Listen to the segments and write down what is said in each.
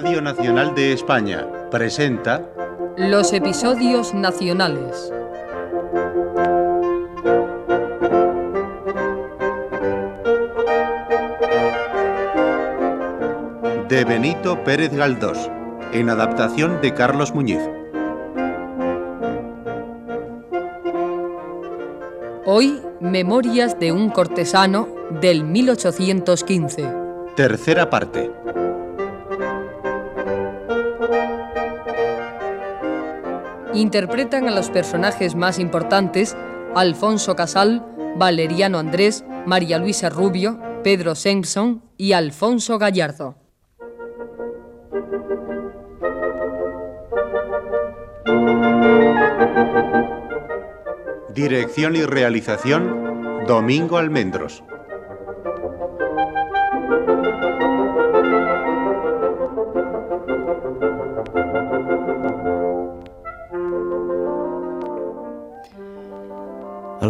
Radio Nacional de España presenta Los episodios nacionales. de Benito Pérez Galdós, en adaptación de Carlos Muñiz. Hoy, Memorias de un cortesano del 1815. Tercera parte. Interpretan a los personajes más importantes Alfonso Casal, Valeriano Andrés, María Luisa Rubio, Pedro Simpson y Alfonso Gallardo. Dirección y realización, Domingo Almendros.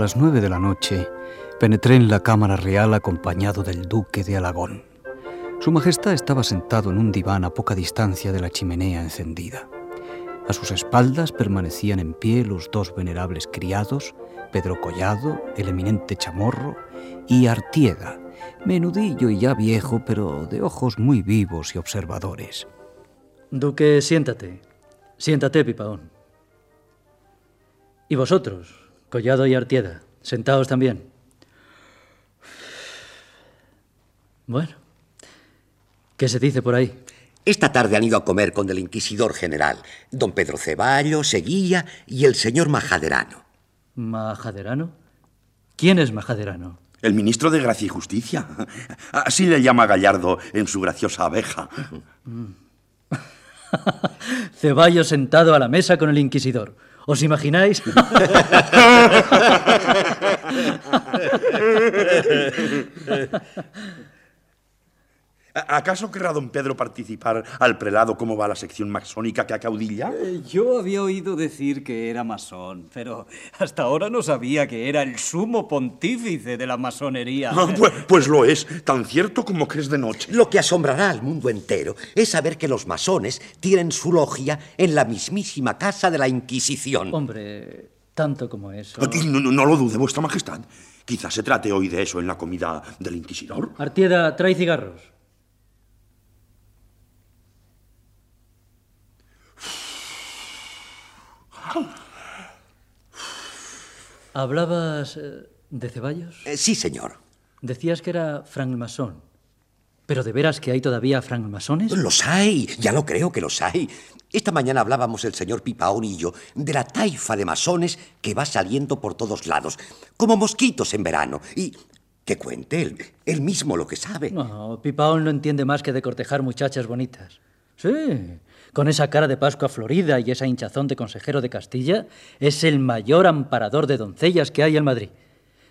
Las nueve de la noche penetré en la Cámara Real acompañado del Duque de Alagón. Su Majestad estaba sentado en un diván a poca distancia de la chimenea encendida. A sus espaldas permanecían en pie los dos venerables criados, Pedro Collado, el eminente Chamorro, y Artieda, menudillo y ya viejo, pero de ojos muy vivos y observadores. Duque, siéntate. Siéntate, Pipaón. Y vosotros, Collado y Artieda, sentaos también. Bueno, ¿qué se dice por ahí? Esta tarde han ido a comer con el inquisidor general, don Pedro Ceballos, Seguía y el señor Majaderano. ¿Majaderano? ¿Quién es Majaderano? El ministro de Gracia y Justicia. Así le llama Gallardo en su graciosa abeja. Ceballos sentado a la mesa con el inquisidor. ¿Os imagináis? ¿Acaso querrá don Pedro participar al prelado cómo va la sección masónica que acaudilla? Eh, yo había oído decir que era masón, pero hasta ahora no sabía que era el sumo pontífice de la masonería. Ah, pues, pues lo es, tan cierto como que es de noche. Lo que asombrará al mundo entero es saber que los masones tienen su logia en la mismísima casa de la Inquisición. Hombre, tanto como eso. No, no- no lo dude, vuestra majestad. Quizás se trate hoy de eso en la comida del inquisidor. Artieda, trae cigarros. ¿Hablabas eh, de Ceballos? Eh, sí, señor. Decías que era francmasón. ¿Pero de veras que hay todavía francmasones? Los hay, ya lo creo que los hay. Esta mañana hablábamos el señor Pipaón y yo de la taifa de masones que va saliendo por todos lados, como mosquitos en verano. Y que cuente él, él mismo lo que sabe. No, Pipaón no entiende más que de cortejar muchachas bonitas. Sí, con esa cara de Pascua florida y esa hinchazón de consejero de Castilla, es el mayor amparador de doncellas que hay en Madrid.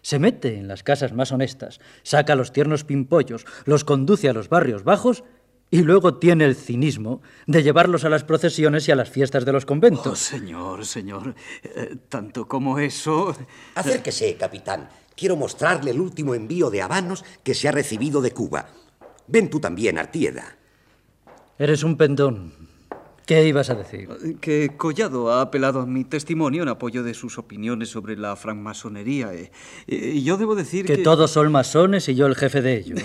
Se mete en las casas más honestas, saca a los tiernos pimpollos, los conduce a los barrios bajos y luego tiene el cinismo de llevarlos a las procesiones y a las fiestas de los Oh, conventos. señor, señor, eh, tanto como eso... Acérquese, capitán. Quiero mostrarle el último envío de habanos que se ha recibido de Cuba. Ven tú también, Artieda. Eres un pendón. ¿Qué ibas a decir? Que Collado ha apelado a mi testimonio en apoyo de sus opiniones sobre la francmasonería. eh. Eh, Y yo debo decir que... Que todos son masones y yo el jefe de ellos.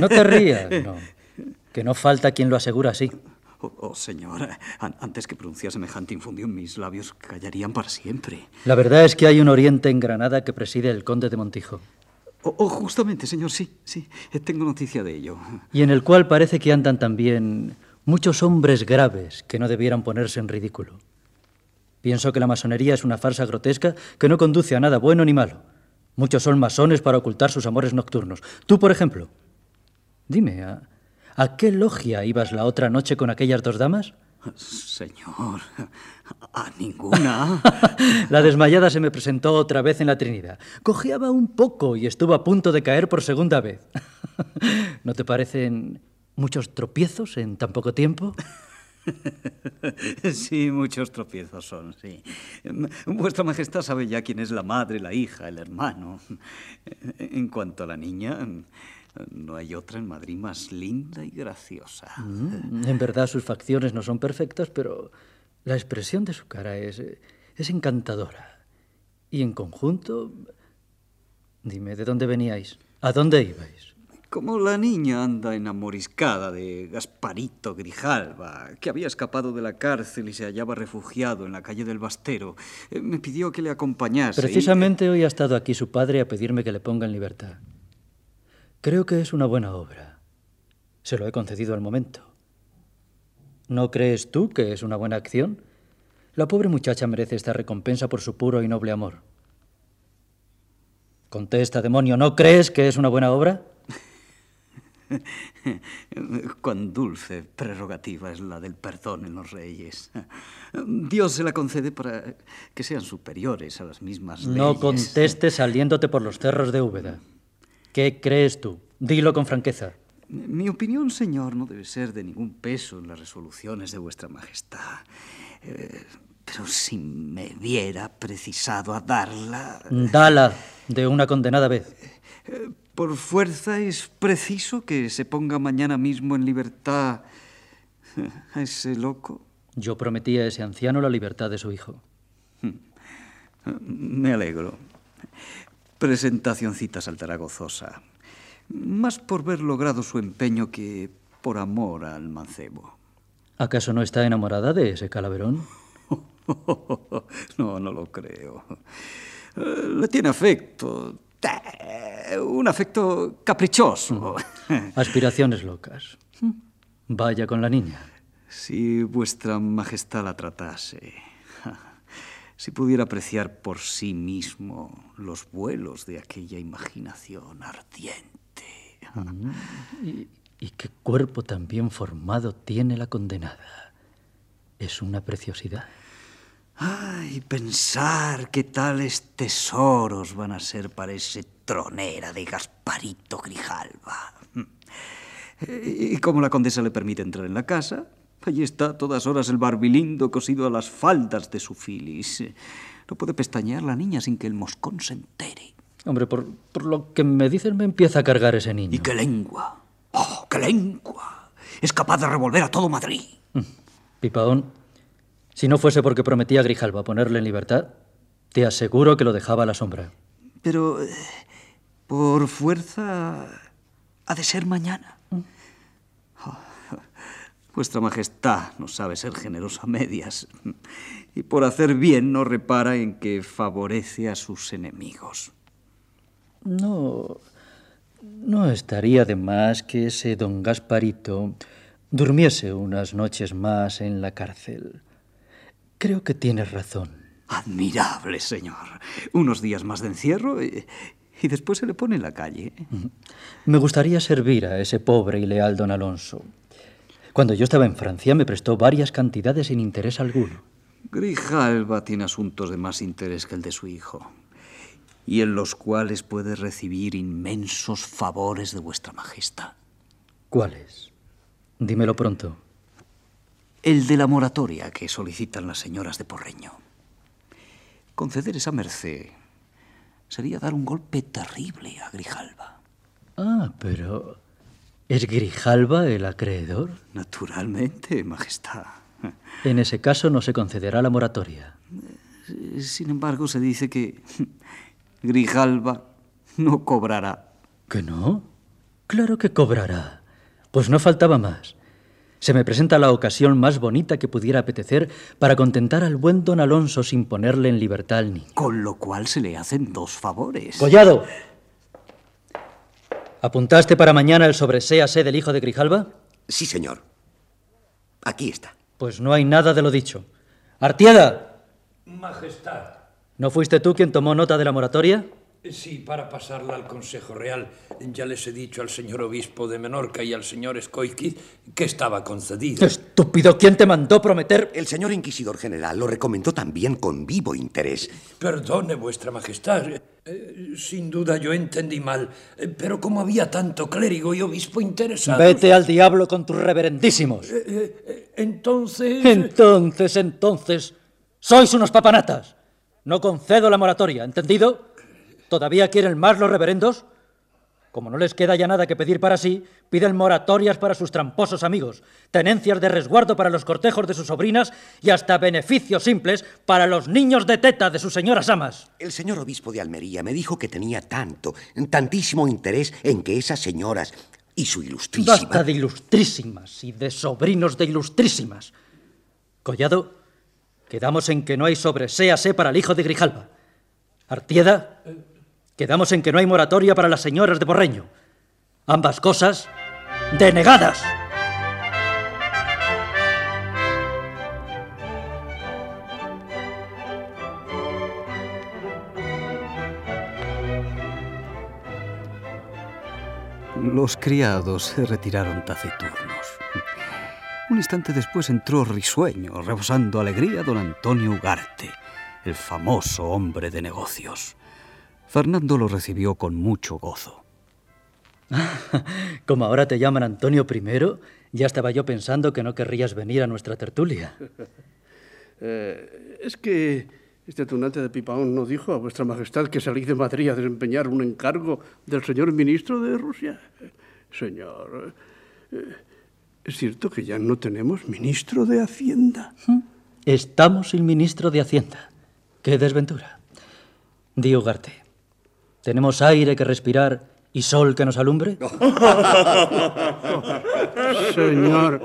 No te rías, no. Que no falta quien lo asegura así. Oh, oh, señor, an- antes que pronunciar semejante infundión, mis labios callarían para siempre. La verdad es que hay un oriente en Granada que preside el conde de Montijo, Oh, oh, justamente, señor, sí, sí, eh, tengo noticia de ello. y en el cual parece que andan también muchos hombres graves que no debieran ponerse en ridículo. Pienso que la masonería es una farsa grotesca que no conduce a nada bueno ni malo. Muchos son masones para ocultar sus amores nocturnos. Tú, por ejemplo. Dime, ¿a, a qué logia ibas la otra noche con aquellas dos damas? Señor, a ninguna. La desmayada se me presentó otra vez en la Trinidad. Cojeaba un poco y estuvo a punto de caer por segunda vez. ¿No te parecen muchos tropiezos en tan poco tiempo? Sí, muchos tropiezos son, sí. Vuestra Majestad sabe ya quién es la madre, la hija, el hermano. En cuanto a la niña, No hay otra en Madrid más linda y graciosa. Mm, en verdad sus facciones no son perfectas, pero la expresión de su cara es, es encantadora. Y en conjunto... Dime, ¿de dónde veníais? ¿A dónde ibais? Como la niña anda enamoriscada de Gasparito Grijalva, que había escapado de la cárcel y se hallaba refugiado en la calle del Bastero, eh, me pidió que le acompañase. Precisamente hoy ha estado aquí su padre a pedirme que le ponga en libertad. Creo que es una buena obra. Se lo he concedido al momento. ¿No crees tú que es una buena acción? La pobre muchacha merece esta recompensa por su puro y noble amor. Contesta, demonio, ¿no crees que es una buena obra? Cuán dulce prerrogativa es la del perdón en los reyes. Dios se la concede para que sean superiores a las mismas leyes. No contestes saliéndote por los cerros de Úbeda. ¿Qué crees tú? Dilo con franqueza. Mi opinión, señor, no debe ser de ningún peso en las resoluciones de vuestra majestad. Eh, pero si me viera precisado a darla... Dala de una condenada vez. Eh, por fuerza es preciso que se ponga mañana mismo en libertad a ese loco. Yo prometí a ese anciano la libertad de su hijo. Me alegro. Presentacioncita saltará gozosa. Más por ver logrado su empeño que por amor al mancebo. ¿Acaso no está enamorada de ese calaverón? no, no lo creo. Le tiene afecto, un afecto caprichoso. Aspiraciones locas. Vaya con la niña. Si vuestra majestad la tratase, si pudiera apreciar por sí mismo los vuelos de aquella imaginación ardiente. ¿Y, y qué cuerpo tan bien formado tiene la condenada. Es una preciosidad. Ay, pensar que tales tesoros van a ser para ese tronera de Gasparito Grijalva. Y como la condesa le permite entrar en la casa, allí está a todas horas el barbilindo cosido a las faldas de su filis. No puede pestañear la niña sin que el moscón se entere. Hombre, por, por lo que me dicen, me empieza a cargar ese niño. ¿Y qué lengua? ¡Oh, qué lengua! Es capaz de revolver a todo Madrid. Pipaón, si no fuese porque prometía a Grijalva ponerle en libertad, te aseguro que lo dejaba a la sombra. Pero eh, por fuerza ha de ser mañana. Oh, vuestra Majestad no sabe ser generosa a medias y por hacer bien no repara en que favorece a sus enemigos. No, no estaría de más que ese don Gasparito durmiese unas noches más en la cárcel. Creo que tienes razón. Admirable, señor. Unos días más de encierro y, y, después se le pone en la calle. Me gustaría servir a ese pobre y leal don Alonso. Cuando yo estaba en Francia me prestó varias cantidades sin interés alguno. Grijalva tiene asuntos de más interés que el de su hijo, y en los cuales puede recibir inmensos favores de vuestra majestad. ¿Cuáles? Dímelo pronto. El de la moratoria que solicitan las señoras de Porreño. Conceder esa merced sería dar un golpe terrible a Grijalva. Ah, pero ¿es Grijalva el acreedor? Naturalmente, Majestad. En ese caso no se concederá la moratoria. Sin embargo, se dice que Grijalva no cobrará. ¿Que no? Claro que cobrará. Pues no faltaba más. Se me presenta la ocasión más bonita que pudiera apetecer para contentar al buen don Alonso sin ponerle en libertad al niño. Con lo cual se le hacen dos favores. ¡Collado! ¿Apuntaste para mañana el sobreséase del hijo de Grijalva? Sí, señor. Aquí está. Pues no hay nada de lo dicho. ¡Artieda! Majestad. ¿No fuiste tú quien tomó nota de la moratoria? Sí, para pasarla al Consejo Real. Ya les he dicho al señor obispo de Menorca y al señor Escoiquiz que estaba concedida. Estúpido, ¿quién te mandó prometer? El señor inquisidor general lo recomendó también con vivo interés. Perdone, vuestra majestad. Eh, sin duda yo entendí mal, eh, pero como había tanto clérigo y obispo interesado... Vete al diablo con tus reverendísimos. Eh, entonces... Entonces, entonces... Sois unos papanatas. No concedo la moratoria, ¿entendido? ¿Todavía quieren más los reverendos? Como no les queda ya nada que pedir para sí, piden moratorias para sus tramposos amigos, tenencias de resguardo para los cortejos de sus sobrinas y hasta beneficios simples para los niños de teta de sus señoras amas. El señor obispo de Almería me dijo que tenía tanto, tantísimo interés en que esas señoras y su ilustrísima... Basta de ilustrísimas y de sobrinos de ilustrísimas. Collado, quedamos en que no hay sobreséase para el hijo de Grijalva. Artieda, quedamos en que no hay moratoria para las señoras de Porreño. Ambas cosas denegadas. Los criados se retiraron taciturnos. Un instante después entró risueño, rebosando alegría, don Antonio Ugarte, el famoso hombre de negocios. Fernando lo recibió con mucho gozo. Como ahora te llaman Antonio I, ya estaba yo pensando que no querrías venir a nuestra tertulia. Eh, es que este tunante de Pipaón no dijo a vuestra majestad que salí de Madrid a desempeñar un encargo del señor ministro de Rusia. Señor, eh, ¿es cierto que ya no tenemos ministro de Hacienda? Estamos sin ministro de Hacienda. ¡Qué desventura! Di Ugarte, ¿tenemos aire que respirar y sol que nos alumbre? Señor,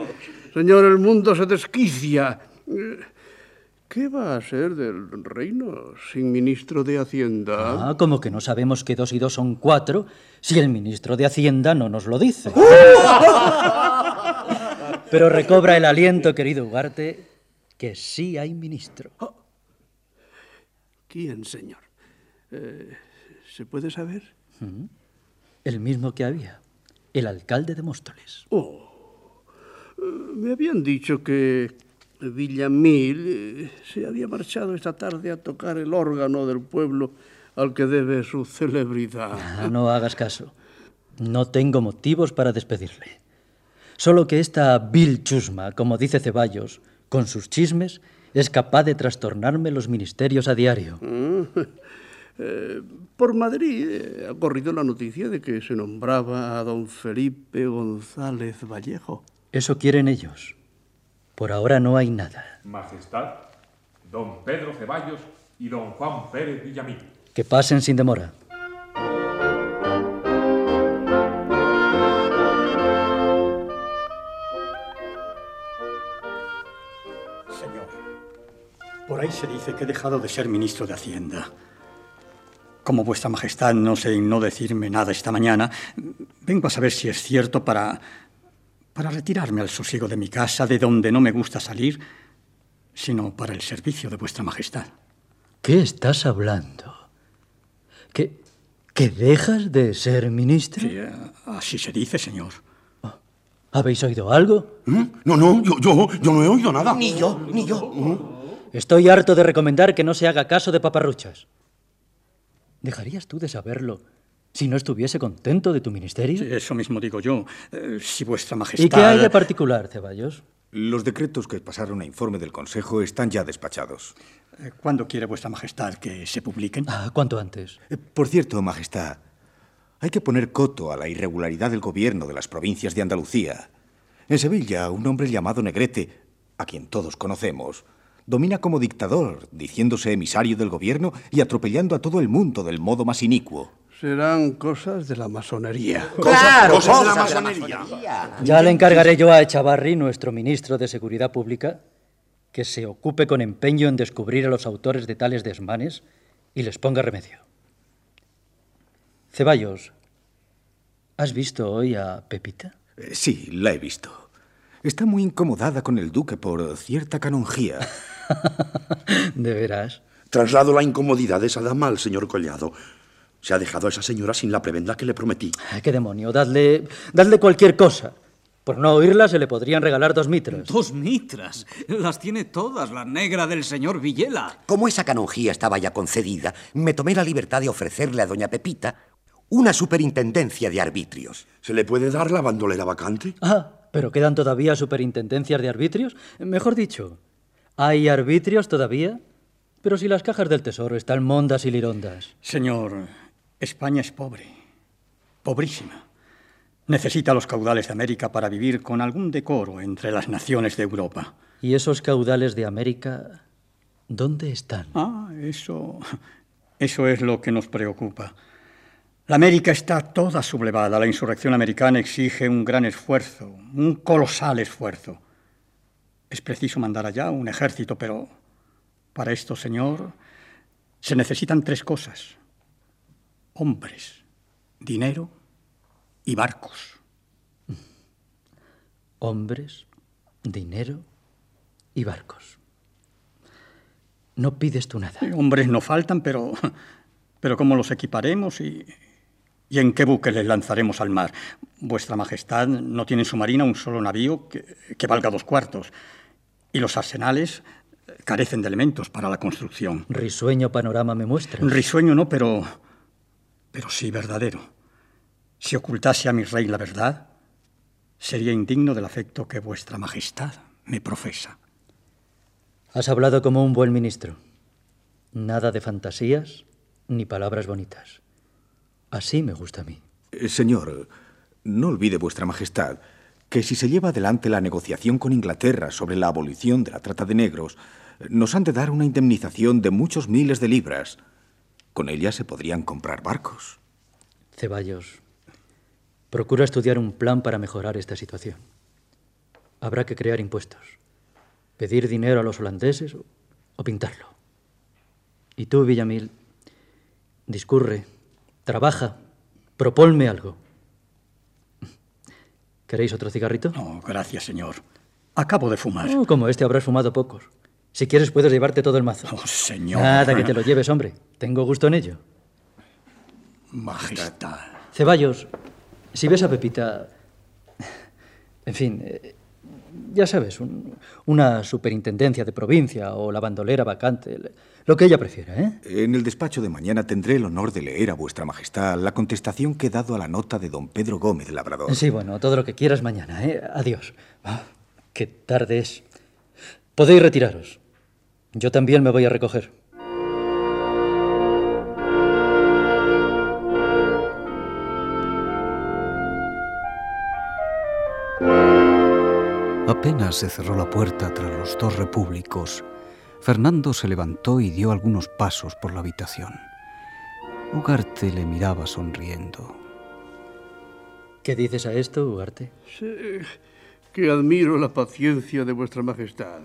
señor, el mundo se desquicia. ¿Qué va a ser del reino sin ministro de Hacienda? Ah, como que no sabemos que dos y dos son cuatro si el ministro de Hacienda no nos lo dice. Pero recobra el aliento, querido Ugarte, que sí hay ministro. ¿Quién, señor? Eh, ¿Se puede saber? Mm. El mismo que había, el alcalde de Móstoles. Oh, me habían dicho que Villamil eh, se había marchado esta tarde a tocar el órgano del pueblo al que debe su celebridad. Ah, no hagas caso. No tengo motivos para despedirle. Solo que esta vil chusma, como dice Ceballos, con sus chismes, es capaz de trastornarme los ministerios a diario. Eh, por Madrid eh, ha corrido la noticia de que se nombraba a don Felipe González Vallejo. Eso quieren ellos. Por ahora no hay nada. Majestad, don Pedro Ceballos y don Juan Pérez Villamil. Que pasen sin demora. Señor, por ahí se dice que he dejado de ser ministro de Hacienda. Como vuestra majestad no sé no decirme nada esta mañana, vengo a saber si es cierto para para retirarme al sosiego de mi casa, de donde no me gusta salir, sino para el servicio de vuestra majestad. ¿Qué estás hablando? ¿Que, que dejas de ser ministro? Sí, eh, así se dice, señor. ¿Habéis oído algo? ¿Mm? No, no, yo, yo, yo no he oído nada. Ni yo, ni yo. Estoy harto de recomendar que no se haga caso de paparruchas. ¿Dejarías tú de saberlo si no estuviese contento de tu ministerio? Sí, eso mismo digo yo. Eh, si vuestra majestad... ¿Y qué hay de particular, Ceballos? Los decretos que pasaron a informe del Consejo están ya despachados. Eh, ¿Cuándo quiere vuestra majestad que se publiquen? Ah, cuanto antes. Eh, por cierto, majestad, hay que poner coto a la irregularidad del gobierno de las provincias de Andalucía. En Sevilla, un hombre llamado Negrete, a quien todos conocemos, domina como dictador, diciéndose emisario del gobierno y atropellando a todo el mundo del modo más inicuo. Serán cosas de la masonería. Claro, cosas de la cosas masonería. Ya le encargaré yo a Echavarri, nuestro ministro de Seguridad Pública, que se ocupe con empeño en descubrir a los autores de tales desmanes y les ponga remedio. Ceballos, ¿has visto hoy a Pepita? Eh, Sí, la he visto. Está muy incomodada con el duque por cierta canonjía. ¿De veras? Traslado la incomodidad de esa dama al señor Collado. Se ha dejado a esa señora sin la prebenda que le prometí. Ay, ¡Qué demonio! Dadle, dadle cualquier cosa. Por no oírla se le podrían regalar dos mitras. Dos mitras. Las tiene todas la negra del señor Villela. Como esa canonjía estaba ya concedida, me tomé la libertad de ofrecerle a doña Pepita una superintendencia de arbitrios. ¿Se le puede dar la bandolera vacante? Ah, pero quedan todavía superintendencias de arbitrios. Mejor dicho, ¿hay arbitrios todavía? Pero si las cajas del tesoro están mondas y lirondas. Señor, España es pobre. pobrísima. Necesita los caudales de América para vivir con algún decoro entre las naciones de Europa. ¿Y esos caudales de América dónde están? Ah, eso. Eso es lo que nos preocupa. La América está toda sublevada. La insurrección americana exige un gran esfuerzo, un colosal esfuerzo. Es preciso mandar allá un ejército, pero para esto, señor, se necesitan tres cosas. Hombres, dinero y barcos. Hombres, dinero y barcos. No pides tú nada. Hombres no faltan, pero, pero ¿cómo los equiparemos y, y en qué buque les lanzaremos al mar? Vuestra Majestad no tiene en su marina un solo navío que, que valga dos cuartos. Y los arsenales carecen de elementos para la construcción. Risueño panorama me muestra. Risueño no, pero. pero sí verdadero. Si ocultase a mi rey la verdad, sería indigno del afecto que vuestra majestad me profesa. Has hablado como un buen ministro. Nada de fantasías ni palabras bonitas. Así me gusta a mí. Eh, señor, no olvide vuestra majestad que si se lleva adelante la negociación con Inglaterra sobre la abolición de la trata de negros, nos han de dar una indemnización de muchos miles de libras. Con ella se podrían comprar barcos. Ceballos, procura estudiar un plan para mejorar esta situación. Habrá que crear impuestos, pedir dinero a los holandeses o, pintarlo. Y tú, Villamil, discurre, trabaja, proponme algo. ¿Queréis otro cigarrito? No, gracias, señor. Acabo de fumar. Oh, como este habrás fumado pocos. Si quieres puedes llevarte todo el mazo. Oh, señor. Nada que te lo lleves, hombre. Tengo gusto en ello. Majestad. Ceballos, si ves a Pepita... En fin, eh, ya sabes, un- una superintendencia de provincia o la bandolera vacante, lo que ella prefiera, ¿eh? En el despacho de mañana tendré el honor de leer a vuestra majestad la contestación que he dado a la nota de don Pedro Gómez Labrador. Sí, bueno, todo lo que quieras mañana, ¿eh? Adiós. Ah, qué tarde es. Podéis retiraros. Yo también me voy a recoger. Apenas se cerró la puerta tras los dos repúblicos, Fernando se levantó y dio algunos pasos por la habitación. Ugarte le miraba sonriendo. ¿Qué dices a esto, Ugarte? Sé que admiro la paciencia de vuestra majestad.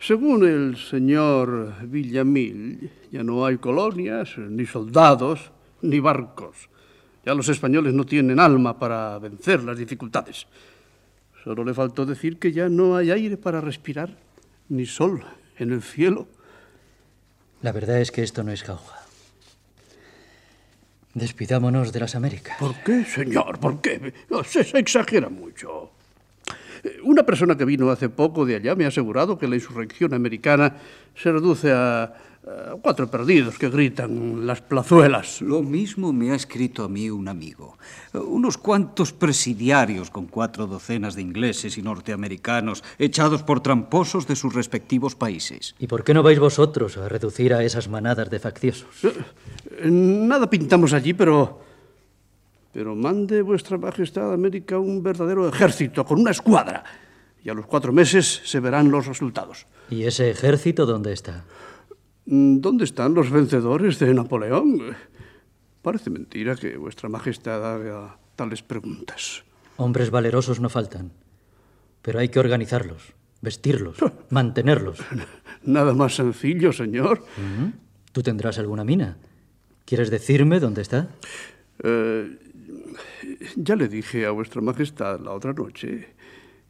Según el señor Villamil, ya no hay colonias, ni soldados, ni barcos. Ya los españoles no tienen alma para vencer las dificultades. Solo le faltó decir que ya no hay aire para respirar, ni sol en el cielo. La verdad es que esto no es jauja. Despidámonos de las Américas. ¿Por qué, señor? ¿Por qué? Se, se exagera mucho. Eh, Una persona que vino hace poco de allá me ha asegurado que la insurrección americana se reduce a cuatro perdidos que gritan las plazuelas. Lo mismo me ha escrito a mí un amigo. Unos cuantos presidiarios con cuatro docenas de ingleses y norteamericanos echados por tramposos de sus respectivos países. ¿Y por qué no vais vosotros a reducir a esas manadas de facciosos? Eh, Nada pintamos allí, pero... Pero mande vuestra majestad a América un verdadero ejército con una escuadra. Y a los cuatro meses se verán los resultados. ¿Y ese ejército dónde está? Mm, ¿Dónde están los vencedores de Napoleón? Parece mentira que vuestra majestad haga tales preguntas. Hombres valerosos no faltan. Pero hay que organizarlos, vestirlos, mantenerlos. Nada más sencillo, señor. ¿Tú tendrás alguna mina? ¿Quieres decirme dónde está? Eh, ya le dije a vuestra majestad la otra noche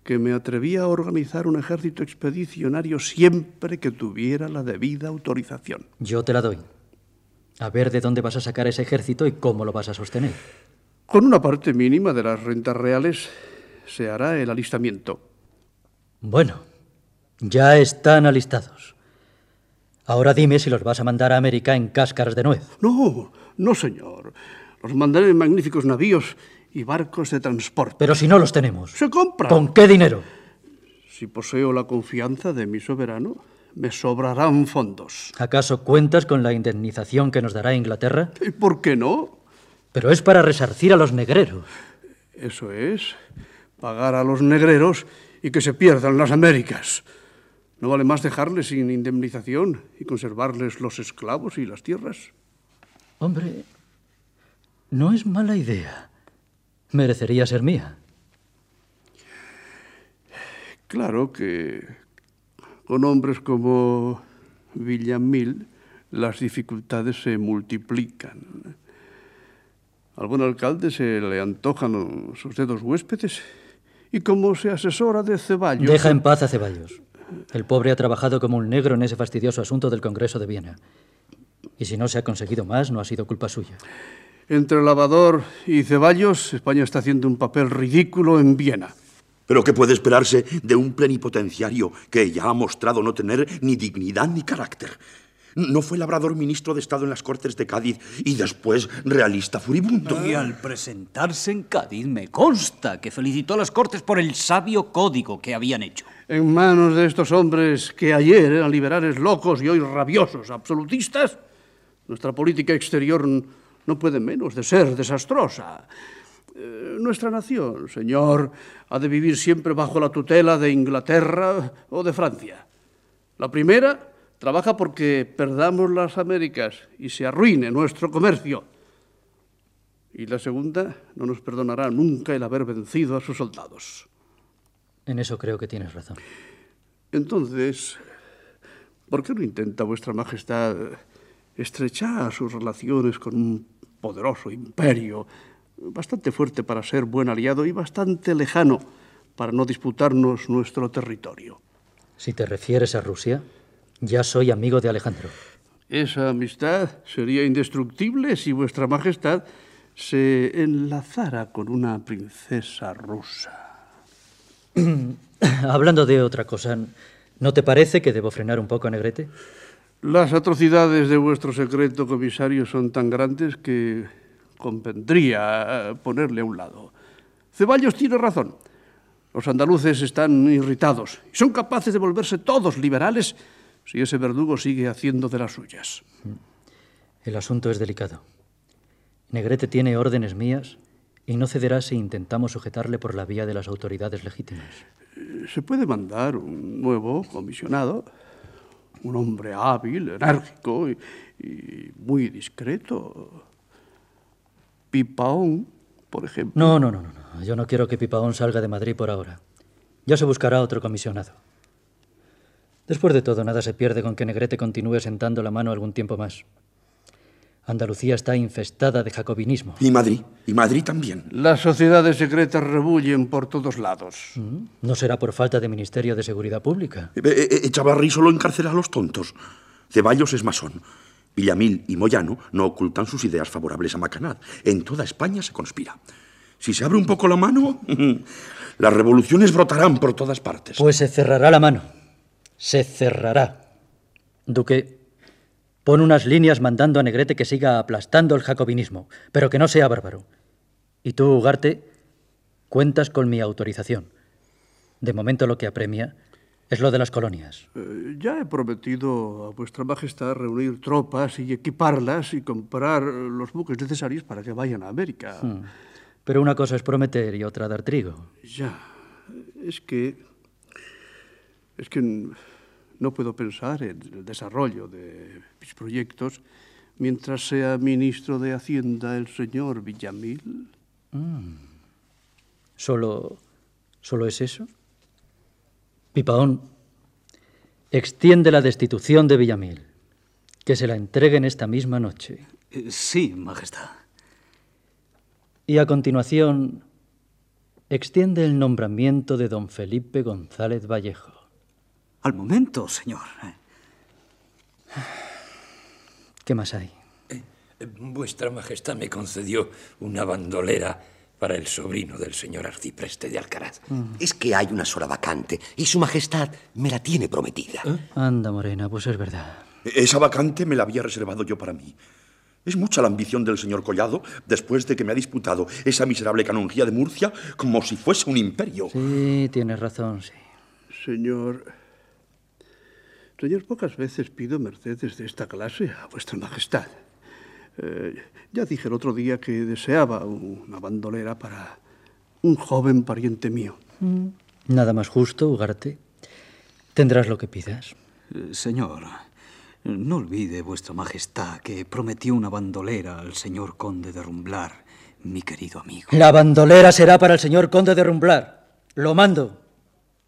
que me atrevía a organizar un ejército expedicionario siempre que tuviera la debida autorización. Yo te la doy. A ver de dónde vas a sacar ese ejército y cómo lo vas a sostener. Con una parte mínima de las rentas reales se hará el alistamiento. Bueno, ya están alistados. Ahora dime si los vas a mandar a América en cáscaras de nuez. No, no, señor. Los mandaré en magníficos navíos y barcos de transporte. Pero si no los tenemos. Se compra. ¿Con qué dinero? Si poseo la confianza de mi soberano, me sobrarán fondos. ¿Acaso cuentas con la indemnización que nos dará Inglaterra? ¿Y por qué no? Pero es para resarcir a los negreros. Eso es, pagar a los negreros y que se pierdan las Américas. ¿No vale más dejarles sin indemnización y conservarles los esclavos y las tierras? Hombre, no es mala idea. Merecería ser mía. Claro que con hombres como Villamil las dificultades se multiplican. Al buen alcalde se le antojan sus dedos huéspedes y como se asesora de Ceballos... Deja en paz a Ceballos. El pobre ha trabajado como un negro en ese fastidioso asunto del Congreso de Viena. Y si no se ha conseguido más, no ha sido culpa suya. Entre Lavador y Ceballos, España está haciendo un papel ridículo en Viena. Pero ¿qué puede esperarse de un plenipotenciario que ya ha mostrado no tener ni dignidad ni carácter? No fue labrador ministro de Estado en las Cortes de Cádiz y después realista furibundo. Y al presentarse en Cádiz me consta que felicitó a las Cortes por el sabio código que habían hecho. En manos de estos hombres que ayer eran liberales locos y hoy rabiosos absolutistas, nuestra política exterior no puede menos de ser desastrosa. Eh, nuestra nación, señor, ha de vivir siempre bajo la tutela de Inglaterra o de Francia. La primera trabaja porque perdamos las Américas y se arruine nuestro comercio. Y la segunda no nos perdonará nunca el haber vencido a sus soldados. En eso creo que tienes razón. Entonces, ¿por qué no intenta vuestra Majestad estrechar sus relaciones con un poderoso imperio, bastante fuerte para ser buen aliado y bastante lejano para no disputarnos nuestro territorio? Si te refieres a Rusia, ya soy amigo de Alejandro. Esa amistad sería indestructible si vuestra Majestad se enlazara con una princesa rusa. Hablando de otra cosa, ¿no te parece que debo frenar un poco a Negrete? Las atrocidades de vuestro secreto comisario son tan grandes que convendría ponerle a un lado. Ceballos tiene razón. Los andaluces están irritados y son capaces de volverse todos liberales si ese verdugo sigue haciendo de las suyas. El asunto es delicado. Negrete tiene órdenes mías y no cederá si intentamos sujetarle por la vía de las autoridades legítimas. Se puede mandar un nuevo comisionado, un hombre hábil, enérgico y, y muy discreto. Pipaón, por ejemplo. No, no, no, no. Yo no quiero que Pipaón salga de Madrid por ahora. Ya se buscará otro comisionado. Después de todo, nada se pierde con que Negrete continúe sentando la mano algún tiempo más. Andalucía está infestada de jacobinismo. Y Madrid, y Madrid también. Las sociedades secretas rebullen por todos lados. ¿No será por falta de Ministerio de Seguridad Pública? Eh, eh, Echavarri solo encarcela a los tontos. Ceballos es masón. Villamil y Moyano no ocultan sus ideas favorables a Macanad. En toda España se conspira. Si se abre un poco la mano, las revoluciones brotarán por todas partes. Pues se cerrará la mano. Se cerrará. Duque, pon unas líneas mandando a Negrete que siga aplastando el jacobinismo, pero que no sea bárbaro. Y tú, Ugarte, cuentas con mi autorización. De momento lo que apremia es lo de las colonias. Eh, ya he prometido a vuestra Majestad reunir tropas y equiparlas y comprar los buques necesarios para que vayan a América. Hmm. Pero una cosa es prometer y otra dar trigo. Ya, es que... Es que no puedo pensar en el desarrollo de mis proyectos mientras sea ministro de Hacienda el señor Villamil. Mm. ¿Solo, ¿Solo es eso? Pipaón, extiende la destitución de Villamil. Que se la entreguen esta misma noche. Eh, sí, Majestad. Y a continuación, extiende el nombramiento de don Felipe González Vallejo. Al momento, señor. ¿Qué más hay? Eh, vuestra Majestad me concedió una bandolera para el sobrino del señor arcipreste de Alcaraz. Mm. Es que hay una sola vacante y su Majestad me la tiene prometida. ¿Eh? Anda, Morena, pues es verdad. Esa vacante me la había reservado yo para mí. Es mucha la ambición del señor Collado después de que me ha disputado esa miserable canonjía de Murcia como si fuese un imperio. Sí, tienes razón, sí. Señor, Señor, pocas veces pido mercedes de esta clase a vuestra majestad. Eh, ya dije el otro día que deseaba una bandolera para un joven pariente mío. Mm. Nada más justo, Ugarte. Tendrás lo que pidas. Eh, señor, no olvide, Vuestra Majestad, que prometió una bandolera al señor conde de Rumblar, mi querido amigo. La bandolera será para el señor conde de Rumblar. Lo mando.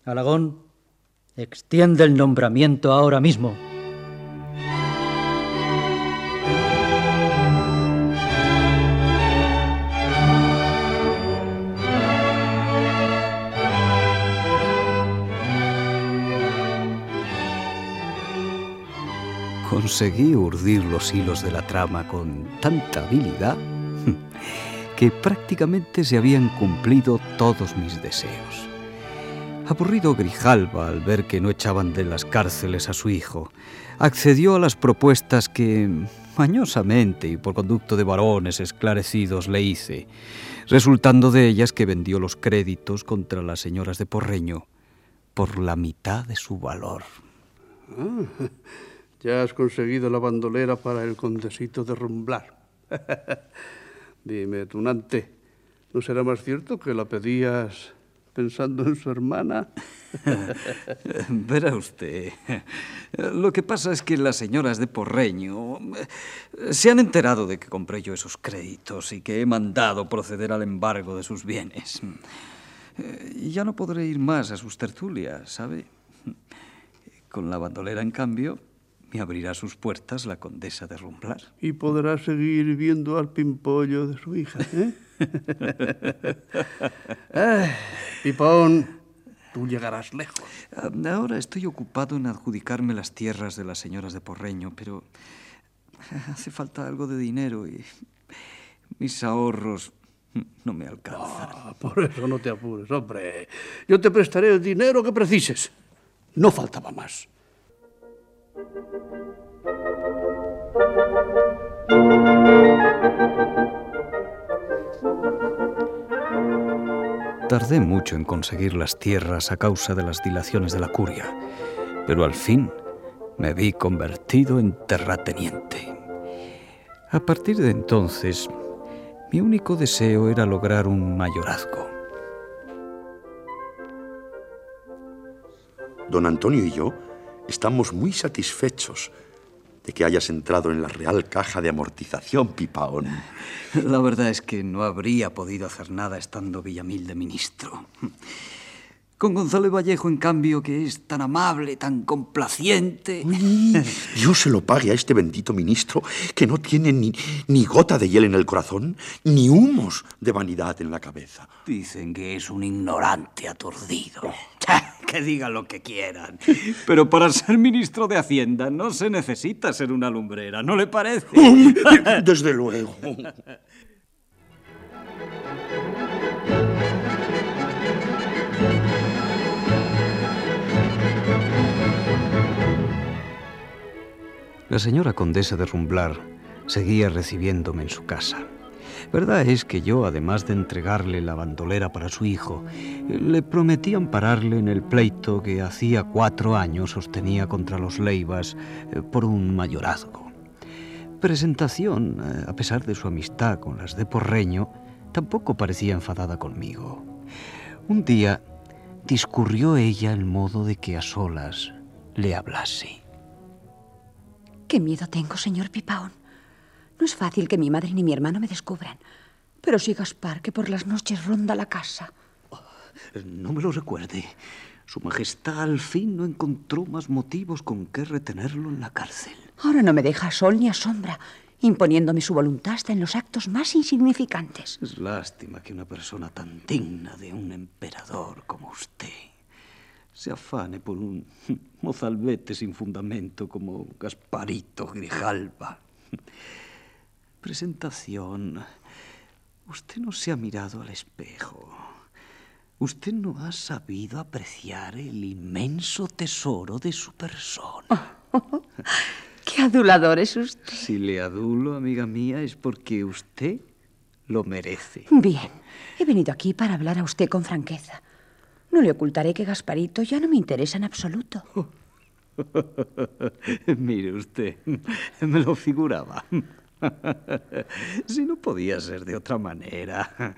Alagón, extiende el nombramiento ahora mismo. Conseguí urdir los hilos de la trama con tanta habilidad que prácticamente se habían cumplido todos mis deseos. Aburrido Grijalva al ver que no echaban de las cárceles a su hijo, accedió a las propuestas que, mañosamente y por conducto de varones esclarecidos, le hice, resultando de ellas que vendió los créditos contra las señoras de Porreño por la mitad de su valor. Ah, ya has conseguido la bandolera para el condesito de Rumblar. Dime, Tunante, ¿no será más cierto que la pedías pensando en su hermana? Verá usted, lo que pasa es que las señoras de Porreño eh, se han enterado de que compré yo esos créditos y que he mandado proceder al embargo de sus bienes. Eh, ya no podré ir más a sus tertulias, ¿sabe? Con la bandolera, en cambio, me abrirá sus puertas la condesa de Rumblar. Y podrá seguir viendo al pimpollo de su hija, ¿eh? ah, Pipón, tú llegarás lejos. Ahora estoy ocupado en adjudicarme las tierras de las señoras de Porreño, pero hace falta algo de dinero y mis ahorros no me alcanzan. Ah, por eso no te apures, hombre. Yo te prestaré el dinero que precises. No faltaba más. Tardé mucho en conseguir las tierras a causa de las dilaciones de la curia, pero al fin me vi convertido en terrateniente. A partir de entonces, mi único deseo era lograr un mayorazgo. Don Antonio y yo estamos muy satisfechos de que hayas entrado en la Real Caja de Amortización, Pipaón. La verdad es que no habría podido hacer nada estando Villamil de ministro. Con Gonzalo Vallejo, en cambio, que es tan amable, tan complaciente. Dios se lo pague a este bendito ministro que no tiene ni, ni gota de hiel en el corazón, ni humos de vanidad en la cabeza. Dicen que es un ignorante aturdido. Oh. que digan lo que quieran. Pero para ser ministro de Hacienda no se necesita ser una lumbrera, ¿no le parece? Desde luego. La señora condesa de Rumblar seguía recibiéndome en su casa. Verdad es que yo, además de entregarle la bandolera para su hijo, le prometí ampararle en el pleito que hacía cuatro años sostenía contra los Leivas eh, por un mayorazgo. Presentación, eh, a pesar de su amistad con las de Porreño, tampoco parecía enfadada conmigo. Un día discurrió ella el modo de que a solas le hablase. Qué miedo tengo, señor Pipaón. No es fácil que mi madre ni mi hermano me descubran. Pero sí Gaspar, que por las noches ronda la casa. no me lo recuerde. Su Majestad al fin no encontró más motivos con que retenerlo en la cárcel. Ahora no me deja sol ni a sombra, imponiéndome su voluntad hasta en los actos más insignificantes. Es lástima que una persona tan digna de un emperador como usted se afane por un mozalbete sin fundamento como Gasparito Grijalva. Presentación. Usted no se ha mirado al espejo. Usted no ha sabido apreciar el inmenso tesoro de su persona. ¡Qué adulador es usted! Si le adulo, amiga mía, es porque usted lo merece. Bien, he venido aquí para hablar a usted con franqueza. No le ocultaré que Gasparito ya no me interesa en absoluto. Mire usted, me lo figuraba. si no podía ser de otra manera.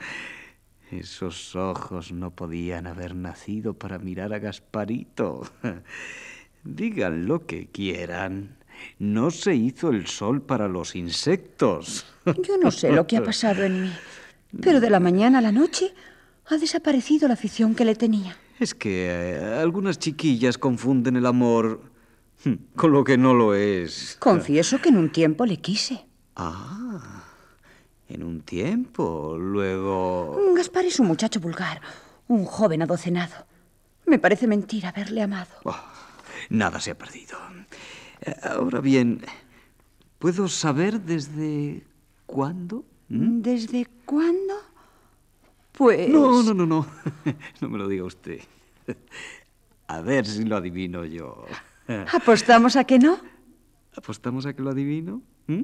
Esos ojos no podían haber nacido para mirar a Gasparito. Digan lo que quieran. No se hizo el sol para los insectos. Yo no sé lo que ha pasado en mí, pero de la mañana a la noche ha desaparecido la afición que le tenía. Es que eh, algunas chiquillas confunden el amor hm, con lo que no lo es. Confieso que en un tiempo le quise. Ah, en un tiempo, luego... Gaspar es un muchacho vulgar, un joven adocenado. Me parece mentira haberle amado. Oh, nada se ha perdido. Eh, ahora bien, ¿puedo saber desde cuándo? ¿Mm? ¿Desde cuándo? Pues... No, no, no, no. No me lo diga usted. A ver si lo adivino yo. ¿Apostamos a que no? ¿Apostamos a que lo adivino? ¿Mm?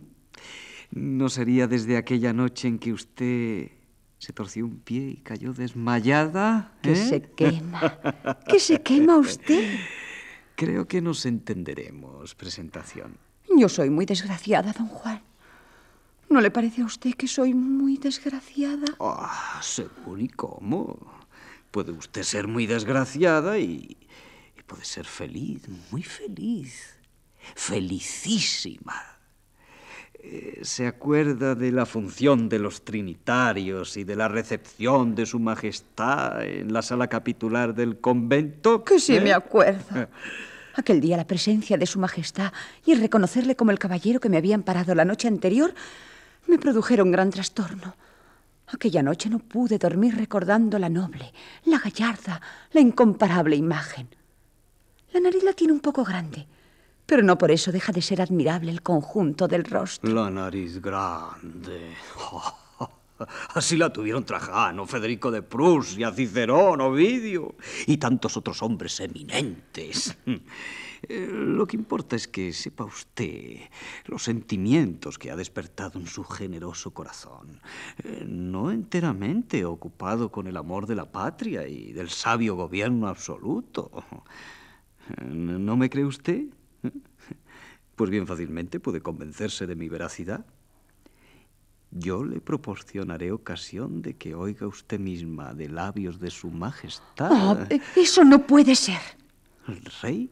¿No sería desde aquella noche en que usted se torció un pie y cayó desmayada? Que ¿eh? se quema. ¿Que se quema usted? Creo que nos entenderemos, presentación. Yo soy muy desgraciada, don Juan. ¿No le parece a usted que soy muy desgraciada? Ah, según y cómo. Puede usted ser muy desgraciada y, y puede ser feliz, muy feliz. Felicísima. Eh, ¿Se acuerda de la función de los trinitarios y de la recepción de su majestad en la sala capitular del convento? Que sí ¿Eh? me acuerdo. Aquel día la presencia de su majestad y el reconocerle como el caballero que me habían parado la noche anterior me produjeron gran trastorno. Aquella noche no pude dormir recordando la noble, la gallarda, la incomparable imagen. La nariz la tiene un poco grande, pero no por eso deja de ser admirable el conjunto del rostro. La nariz grande. Así la tuvieron Trajano, Federico de Prusia, Cicerón, Ovidio y tantos otros hombres eminentes. Eh, Lo que importa es que sepa usted los sentimientos que ha despertado en su generoso corazón, Eh, no enteramente ocupado con el amor de la patria y del sabio gobierno absoluto. Eh, ¿No me cree usted? Pues bien fácilmente puede convencerse de mi veracidad. Yo le proporcionaré ocasión de que oiga usted misma de labios de su majestad. Oh, eso no puede ser. El rey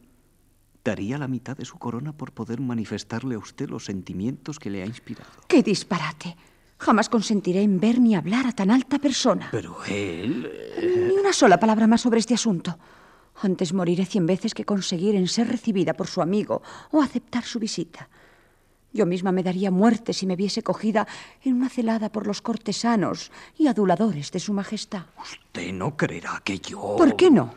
daría la mitad de su corona por poder manifestarle a usted los sentimientos que le ha inspirado. ¡Qué disparate! Jamás consentiré en ver ni hablar a tan alta persona. Pero él... eh, Ni una sola palabra más sobre este asunto. Antes moriré cien veces que conseguir en ser recibida por su amigo o aceptar su visita. Yo misma me daría muerte si me viese cogida en una celada por los cortesanos y aduladores de su majestad. Usted no creerá que yo... ¿Por qué no?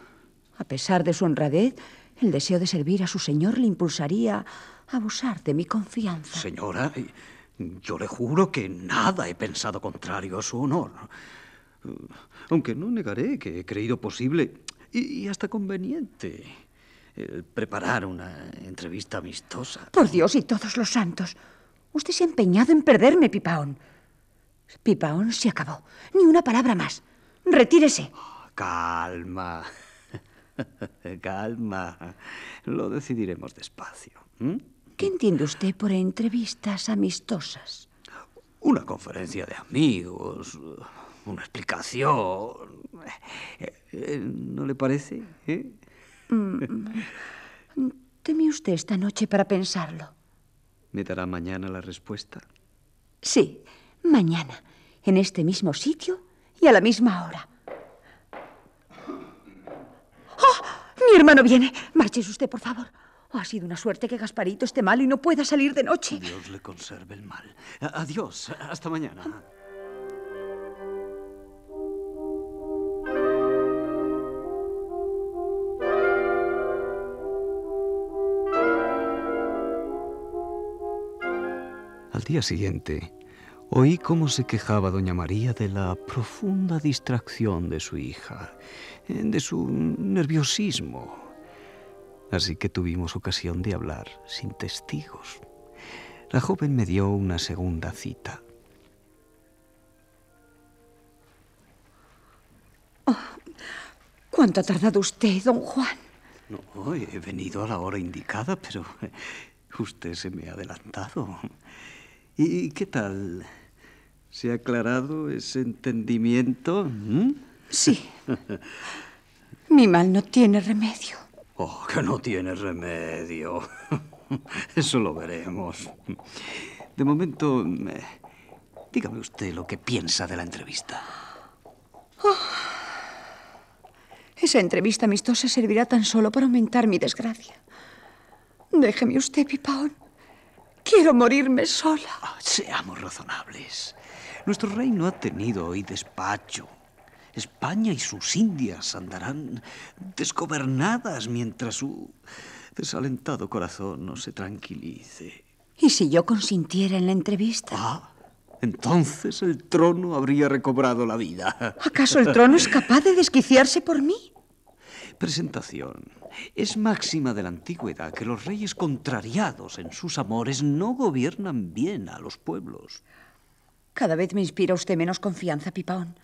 A pesar de su honradez, el deseo de servir a su señor le impulsaría a abusar de mi confianza. Señora, yo le juro que nada he pensado contrario a su honor. Aunque no negaré que he creído posible y, hasta conveniente preparar una entrevista amistosa. Por Dios y todos los santos. Usted se ha empeñado en perderme, Pipaón. Pipaón se acabó. Ni una palabra más. Retírese. Calma. Calma. Lo decidiremos despacio. ¿Qué entiende usted por entrevistas amistosas? Una conferencia de amigos, una explicación. Eh, eh, ¿No le parece? eh? Mm, ¿Teme usted esta noche para pensarlo? ¿Me dará mañana la respuesta? Sí, mañana, en este mismo sitio y a la misma hora. ¡Oh! Mi hermano viene. Márchese usted, por favor. Oh, ha sido una suerte que Gasparito esté mal y no pueda salir de noche. Dios le conserve el mal. Adiós. Hasta mañana. Al día siguiente, oí cómo se quejaba doña María de la profunda distracción de su hija, eh, de su nerviosismo. Así que tuvimos ocasión de hablar sin testigos. La joven me dio una segunda cita. ¿Cuánto ha tardado usted, don Juan? No, he venido a la hora indicada, pero usted se me ha adelantado. ¿Y qué tal? ¿Se ha aclarado ese entendimiento? ¿Mm? Sí. Mi mal no tiene remedio. Oh, que no tiene remedio. Eso lo veremos. De momento, eh, dígame usted lo que piensa de la entrevista. Oh. Esa entrevista amistosa servirá tan solo para aumentar mi desgracia. Déjeme usted, Pipaón. Quiero morirme sola. Ah, seamos razonables. Nuestro rey no ha tenido hoy despacho. España y sus Indias andarán desgobernadas mientras su desalentado corazón no se tranquilice. ¿Y si yo consintiera en la entrevista? Ah, entonces el trono habría recobrado la vida. ¿Acaso el trono es capaz de desquiciarse por mí? Presentación. Es máxima de la antigüedad que los reyes contrariados en sus amores no gobiernan bien a los pueblos. Cada vez me inspira usted menos confianza, Pipaón.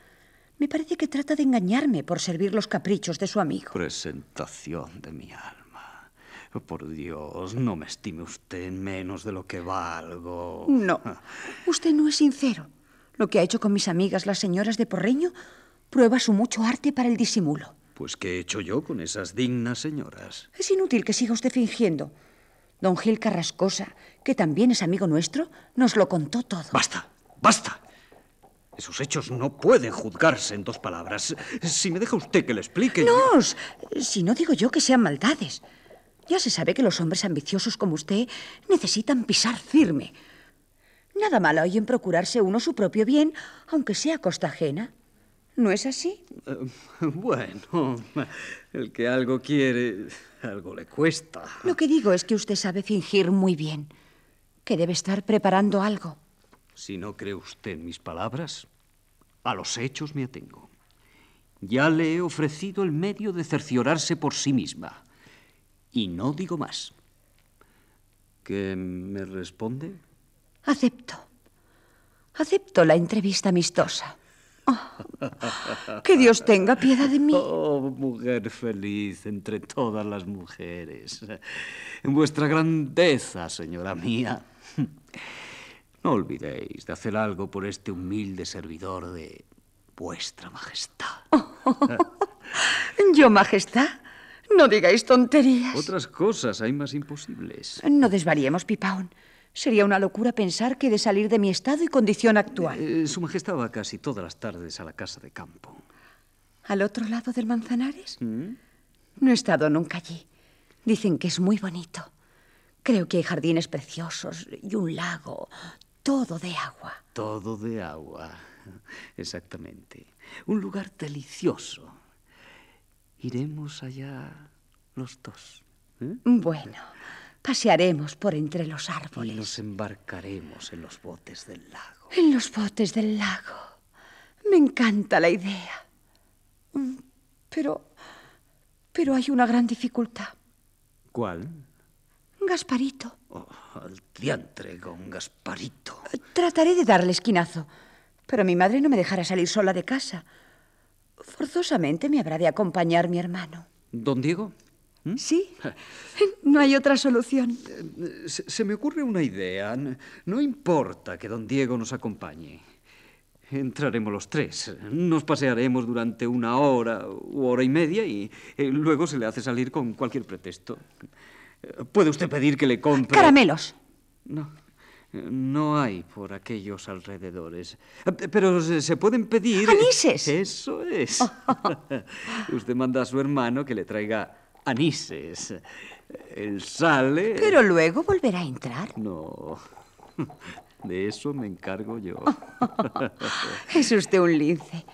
Me parece que trata de engañarme por servir los caprichos de su amigo. Presentación de mi alma. Por Dios, no me estime usted menos de lo que valgo. No, usted no es sincero. Lo que ha hecho con mis amigas las señoras de Porreño prueba su mucho arte para el disimulo. Pues ¿qué he hecho yo con esas dignas señoras? Es inútil que siga usted fingiendo. Don Gil Carrascosa, que también es amigo nuestro, nos lo contó todo. Basta, basta. Esos hechos no pueden juzgarse en dos palabras. Si me deja usted que le explique. No, si no digo yo que sean maldades. Ya se sabe que los hombres ambiciosos como usted necesitan pisar firme. Nada malo hay en procurarse uno su propio bien, aunque sea a costa ajena. ¿No es así? Eh, bueno, el que algo quiere, algo le cuesta. Lo que digo es que usted sabe fingir muy bien, que debe estar preparando algo. Si no cree usted en mis palabras, a los hechos me atengo. Ya le he ofrecido el medio de cerciorarse por sí misma. Y no digo más. ¿Qué me responde? Acepto. Acepto la entrevista amistosa. Oh, que Dios tenga piedad de mí. Oh, mujer feliz entre todas las mujeres. En vuestra grandeza, señora mía. No olvidéis de hacer algo por este humilde servidor de vuestra majestad. ¿Yo, majestad? No digáis tonterías. Otras cosas hay más imposibles. No desvariemos, Pipaón. Sería una locura pensar que he de salir de mi estado y condición actual. Eh, su majestad va casi todas las tardes a la casa de campo. ¿Al otro lado del Manzanares? ¿Mm? No he estado nunca allí. Dicen que es muy bonito. Creo que hay jardines preciosos y un lago, todo de agua. Todo de agua, exactamente. Un lugar delicioso. Iremos allá los dos. ¿eh? Bueno, pasearemos por entre los árboles. Y nos embarcaremos en los botes del lago. En los botes del lago. Me encanta la idea. Mm, pero... Pero hay una gran dificultad. ¿Cuál? Gasparito. Oh, al diantre con Gasparito. Trataré de darle esquinazo, pero mi madre no me dejará salir sola de casa. Forzosamente me habrá de acompañar mi hermano. ¿Don Diego? ¿Mm? Sí. No hay otra solución. Se, se me ocurre una idea. No importa que don Diego nos acompañe. Entraremos los tres. Nos pasearemos durante una hora u hora y media y eh, luego se le hace salir con cualquier pretexto. ¿Puede usted pedir que le compre... Caramelos. No, no hay por aquellos alrededores. Pero se pueden pedir... ¡Anises! Eso es. usted manda a su hermano que le traiga anises. Él sale... Pero luego volverá a entrar. No. De eso me encargo yo. es usted un lince.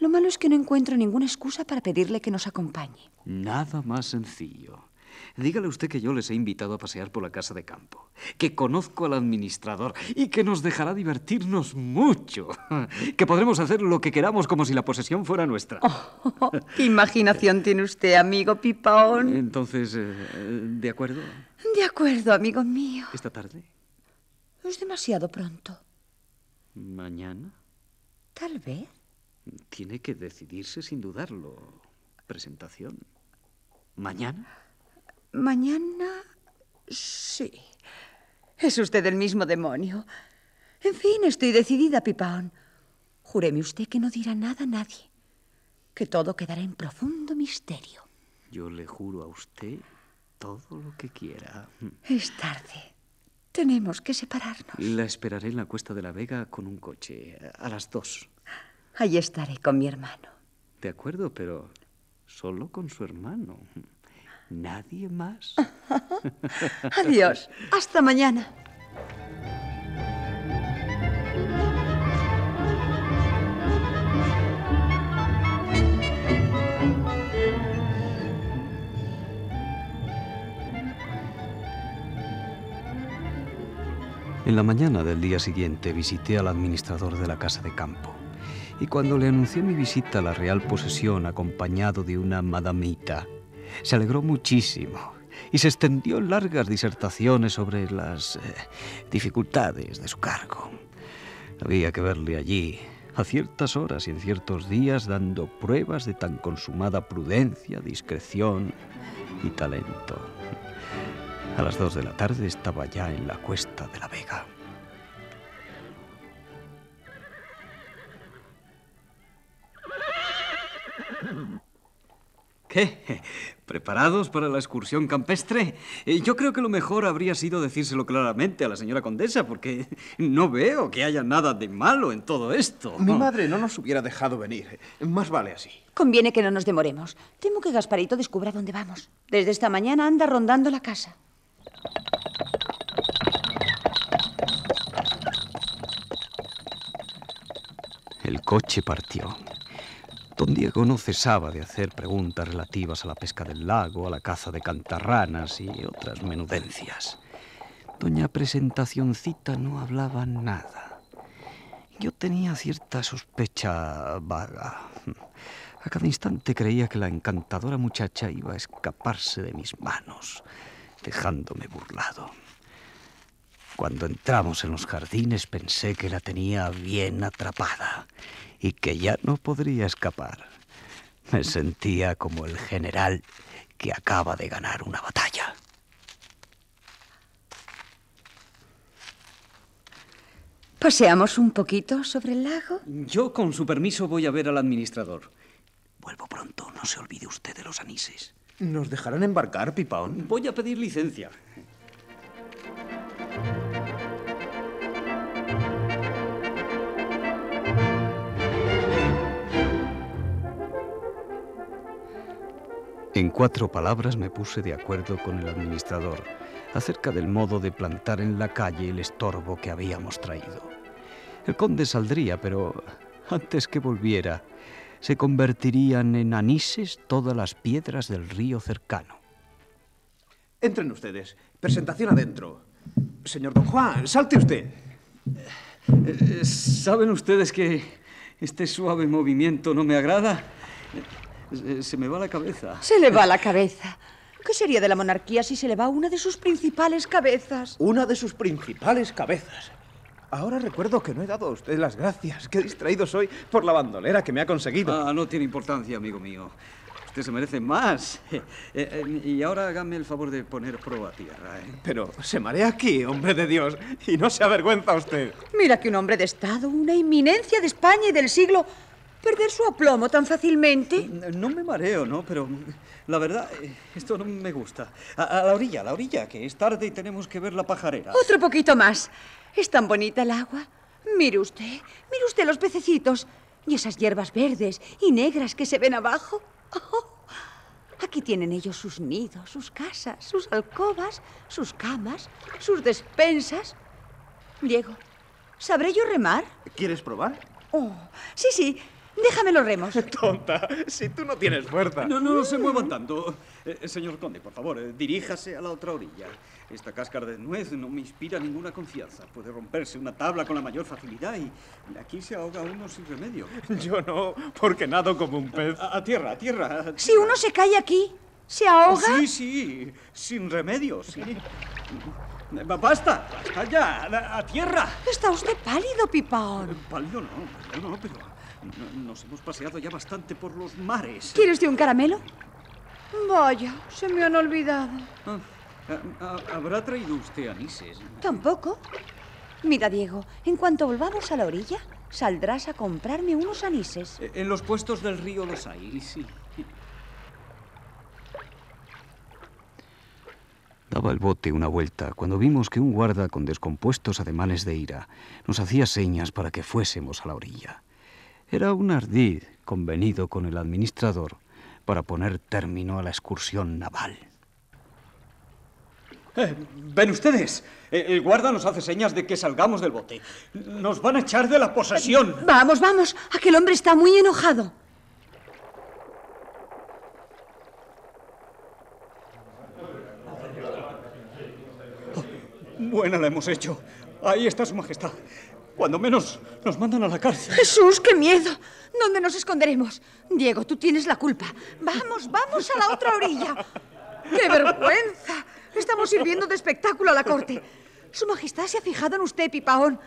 Lo malo es que no encuentro ninguna excusa para pedirle que nos acompañe. Nada más sencillo. Dígale usted que yo les he invitado a pasear por la casa de campo, que conozco al administrador y que nos dejará divertirnos mucho, que podremos hacer lo que queramos como si la posesión fuera nuestra. Oh, ¿Qué imaginación tiene usted, amigo Pipaón? Entonces, eh, ¿de acuerdo? De acuerdo, amigo mío. ¿Esta tarde? Es demasiado pronto. ¿Mañana? Tal vez. Tiene que decidirse sin dudarlo. Presentación. ¿Mañana? Mañana... Sí. Es usted el mismo demonio. En fin, estoy decidida, Pipaón. Júreme usted que no dirá nada a nadie. Que todo quedará en profundo misterio. Yo le juro a usted todo lo que quiera. Es tarde. Tenemos que separarnos. La esperaré en la cuesta de la Vega con un coche a las dos. Ahí estaré con mi hermano. De acuerdo, pero solo con su hermano. Nadie más. Adiós. Hasta mañana. En la mañana del día siguiente visité al administrador de la casa de campo. Y cuando le anuncié mi visita a la real posesión acompañado de una madamita, se alegró muchísimo y se extendió en largas disertaciones sobre las eh, dificultades de su cargo. Había que verle allí, a ciertas horas y en ciertos días, dando pruebas de tan consumada prudencia, discreción y talento. A las dos de la tarde estaba ya en la cuesta de la Vega. ¿Qué? ¿Preparados para la excursión campestre? Eh, Yo creo que lo mejor habría sido decírselo claramente a la señora condesa, porque no veo que haya nada de malo en todo esto. Mi madre no nos hubiera dejado venir. Más vale así. Conviene que no nos demoremos. Temo que Gasparito descubra dónde vamos. Desde esta mañana anda rondando la casa. El coche partió. Don Diego no cesaba de hacer preguntas relativas a la pesca del lago, a la caza de cantarranas y otras menudencias. Doña Presentacioncita no hablaba nada. Yo tenía cierta sospecha vaga. A cada instante creía que la encantadora muchacha iba a escaparse de mis manos, dejándome burlado. Cuando entramos en los jardines pensé que la tenía bien atrapada y que ya no podría escapar. Me sentía como el general que acaba de ganar una batalla. ¿Paseamos un poquito sobre el lago? Yo, con su permiso, voy a ver al administrador. Vuelvo pronto, no se olvide usted de los anises. ¿Nos dejarán embarcar, Pipaón? Voy a pedir licencia. En cuatro palabras me puse de acuerdo con el administrador acerca del modo de plantar en la calle el estorbo que habíamos traído. El conde saldría, pero antes que volviera, se convertirían en anises todas las piedras del río cercano. Entren ustedes. Presentación adentro. Señor Don Juan, salte usted. Eh, ¿Saben ustedes que este suave movimiento no me agrada? Eh, Se me va la cabeza. Se le va la cabeza. ¿Qué sería de la monarquía si se le va una de sus principales cabezas? Una de sus principales cabezas. Ahora recuerdo que no he dado a usted las gracias. Qué distraído soy por la bandolera que me ha conseguido. Ah, no tiene importancia, amigo mío. Usted se merece más. Eh, eh, y ahora hágame el favor de poner pro a tierra. ¿eh? Pero se marea aquí, hombre de Dios, y no se avergüenza usted. Mira que un hombre de Estado, una eminencia de España y del siglo, perder su aplomo tan fácilmente. No me mareo, ¿no? Pero la verdad, esto no me gusta. A, a la orilla, a la orilla, que es tarde y tenemos que ver la pajarera. Otro poquito más. Es tan bonita el agua. Mire usted, mire usted los pececitos y esas hierbas verdes y negras que se ven abajo. Oh, aquí tienen ellos sus nidos, sus casas, sus alcobas, sus camas, sus despensas. Diego, ¿sabré yo remar? ¿Quieres probar? Oh, sí, sí. Déjame los remos. Tonta, si tú no tienes fuerza. No, no, no se muevan tanto. Eh, señor conde, por favor, eh, diríjase a la otra orilla. Esta cáscara de nuez no me inspira ninguna confianza. Puede romperse una tabla con la mayor facilidad y aquí se ahoga uno sin remedio. Yo no, porque nado como un pez. A, a tierra, a tierra. Si uno se cae aquí, ¿se ahoga? Sí, sí, sin remedio, sí. Ba- Basta, basta ya, a, tierra. Está usted pálido, Pipaón. Pálido no, pálido no, pero no- nos hemos paseado ya bastante por los mares. ¿Quiere usted un caramelo? Vaya, se me han olvidado. Ah, ah, ah, ¿Habrá traído usted anises? Tampoco. Mira, Diego, en cuanto volvamos a la orilla, saldrás a comprarme unos anises. Eh, En los puestos del río los hay, sí. Daba el bote una vuelta cuando vimos que un guarda con descompuestos ademanes de ira nos hacía señas para que fuésemos a la orilla. Era un ardid convenido con el administrador para poner término a la excursión naval. Eh, ven ustedes. Eh, El guarda nos hace señas de que salgamos del bote. Nos van a echar de la posesión. Vamos, vamos. Aquel hombre está muy enojado. Buena la hemos hecho. Ahí está su majestad. Cuando menos nos mandan a la cárcel. Jesús, qué miedo. ¿Dónde nos esconderemos? Diego, tú tienes la culpa. Vamos, vamos a la otra orilla. ¡Qué vergüenza! Estamos sirviendo de espectáculo a la corte. Su Majestad se ha fijado en usted, Pipaón.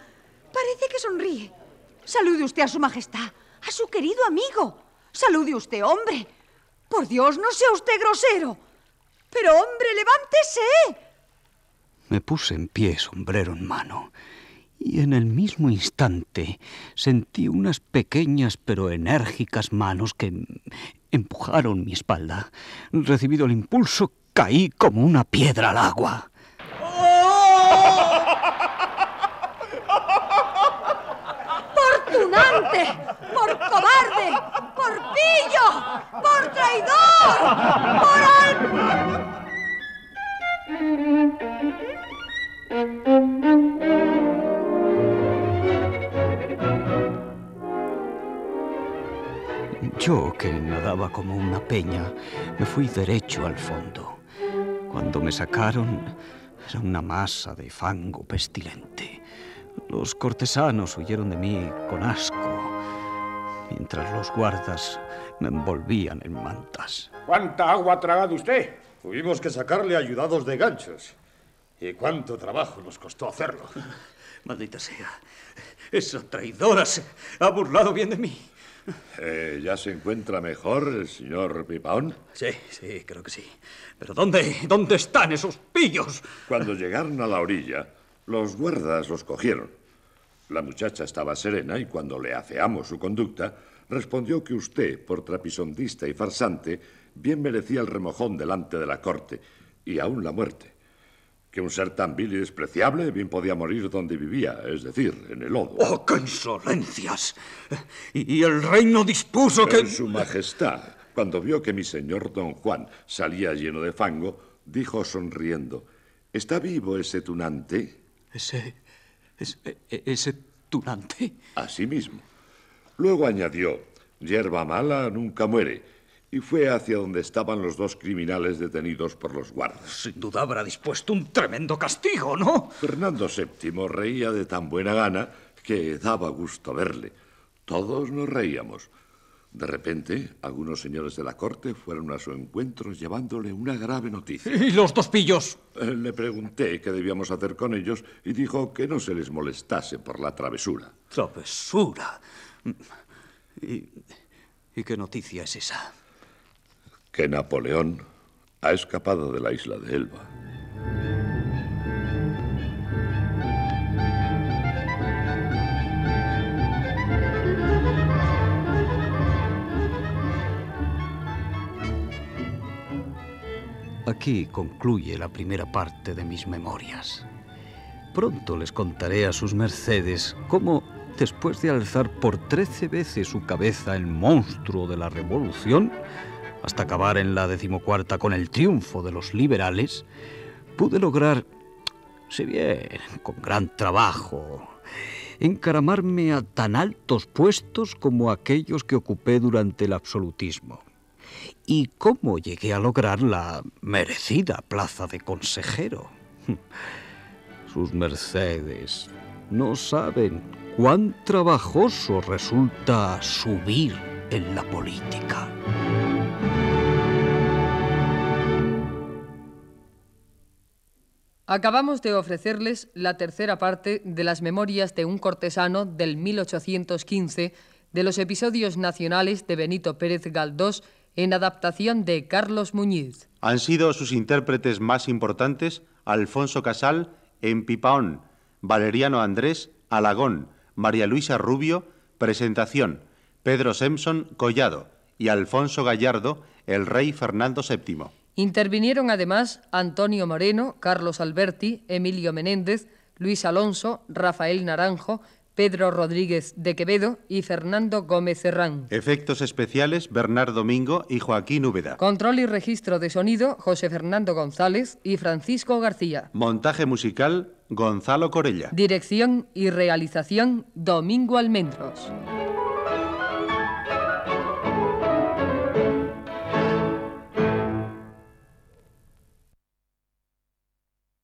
Parece que sonríe. Salude usted a Su Majestad, a su querido amigo. Salude usted, hombre. Por Dios, no sea usted grosero. Pero, hombre, levántese. Me puse en pie, sombrero en mano, y en el mismo instante sentí unas pequeñas pero enérgicas manos que em- empujaron mi espalda. Recibido el impulso, caí como una piedra al agua. ¡Por tunante! ¡Por cobarde! ¡Por pillo! ¡Por traidor! ¡Por al... Yo, que nadaba como una peña, me fui derecho al fondo. Cuando me sacaron, era una masa de fango pestilente. Los cortesanos huyeron de mí con asco, mientras los guardas me envolvían en mantas. ¿Cuánta agua ha tragado usted? Tuvimos que sacarle ayudados de ganchos. ¿Y cuánto trabajo nos costó hacerlo? Maldita sea. Esa traidora se ha burlado bien de mí. Eh, ¿Ya se encuentra mejor el señor Pipaón? Sí, sí, creo que sí. Pero ¿dónde, dónde están esos pillos? Cuando llegaron a la orilla, los guardas los cogieron. La muchacha estaba serena y cuando le afeamos su conducta, respondió que usted, por trapisondista y farsante, bien merecía el remojón delante de la corte y aún la muerte. Que un ser tan vil y despreciable bien podía morir donde vivía, es decir, en el lodo. ¡Oh, qué insolencias! Y, y el reino dispuso que... Su Majestad, cuando vio que mi señor don Juan salía lleno de fango, dijo sonriendo, ¿está vivo ese tunante? Ese... ese, ese tunante. Así mismo. Luego añadió, hierba mala nunca muere, y fue hacia donde estaban los dos criminales detenidos por los guardas. Sin duda habrá dispuesto un tremendo castigo, ¿no? Fernando VII reía de tan buena gana que daba gusto verle. Todos nos reíamos. De repente, algunos señores de la corte fueron a su encuentro llevándole una grave noticia. ¿Y los dos pillos? Eh, Le pregunté qué debíamos hacer con ellos y dijo que no se les molestase por la travesura. Travesura. ¿Y, y qué noticia es esa? Que Napoleón ha escapado de la isla de Elba. Aquí concluye la primera parte de mis memorias. Pronto les contaré a sus mercedes cómo, después de alzar por trece veces su cabeza el monstruo de la revolución, hasta acabar en la decimocuarta con el triunfo de los liberales, pude lograr, si bien con gran trabajo, encaramarme a tan altos puestos como aquellos que ocupé durante el absolutismo. Y cómo llegué a lograr la merecida plaza de consejero. Sus mercedes no saben cuán trabajoso resulta subir en la política. Acabamos de ofrecerles la tercera parte de las memorias de un cortesano del 1815 de los episodios nacionales de Benito Pérez Galdós en adaptación de Carlos Muñiz. Han sido sus intérpretes más importantes Alfonso Casal en Pipaón, Valeriano Andrés, Alagón, María Luisa Rubio, presentación, Pedro Simpson, Collado y Alfonso Gallardo, el rey Fernando VII. Intervinieron además Antonio Moreno, Carlos Alberti, Emilio Menéndez, Luis Alonso, Rafael Naranjo, Pedro Rodríguez de Quevedo y Fernando Gómez Serrán. Efectos especiales Bernardo Domingo y Joaquín Úbeda. Control y registro de sonido José Fernando González y Francisco García. Montaje musical Gonzalo Corella. Dirección y realización Domingo Almendros.